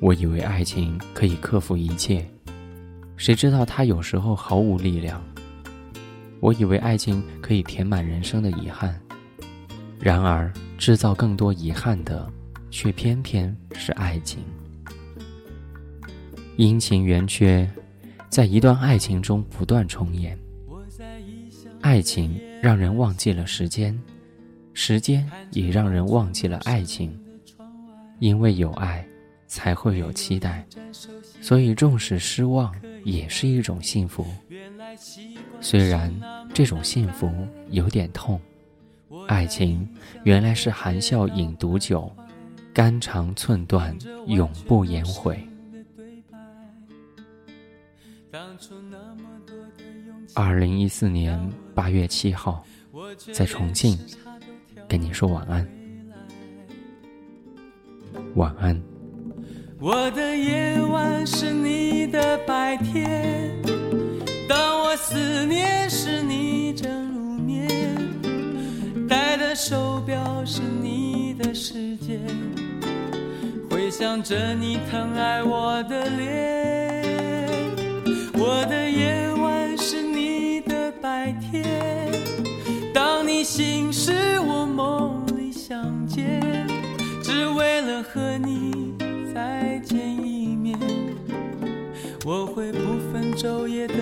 我以为爱情可以克服一切，谁知道它有时候毫无力量。我以为爱情可以填满人生的遗憾，然而制造更多遗憾的，却偏偏是爱情。阴晴圆缺，在一段爱情中不断重演。爱情让人忘记了时间，时间也让人忘记了爱情。因为有爱，才会有期待，所以纵使失望，也是一种幸福。虽然这种幸福有点痛，爱情原来是含笑饮毒酒，肝肠寸断，永不言悔。二零一四年八月七号，在重庆跟你说晚安，晚安。我的夜晚是你的白天。当我思念时，你正入眠；戴的手表是你的时间，回想着你疼爱我的脸。我的夜晚是你的白天，当你醒时，我梦里相见，只为了和你昼夜的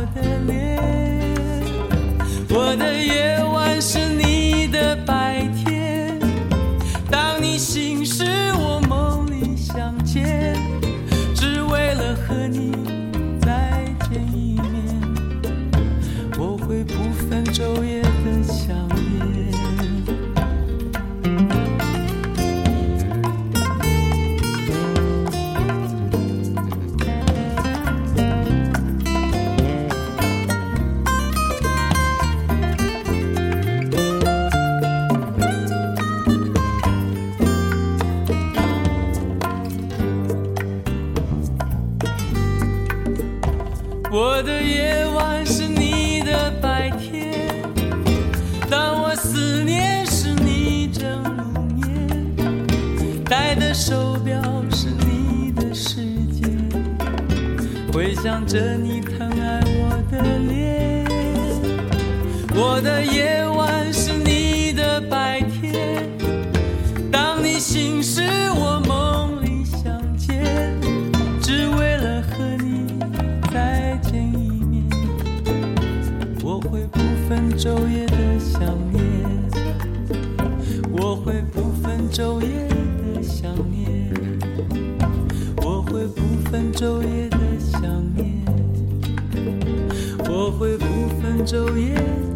是，我梦里相见，只为了和你再见一面。我会不分昼夜我的夜晚是你的白天，当我思念时，你正入眠。戴的手表是你的时间，回想着你疼爱我的脸。我的夜晚昼夜的想念，我会不分昼夜的想念，我会不分昼夜的想念，我会不分昼夜。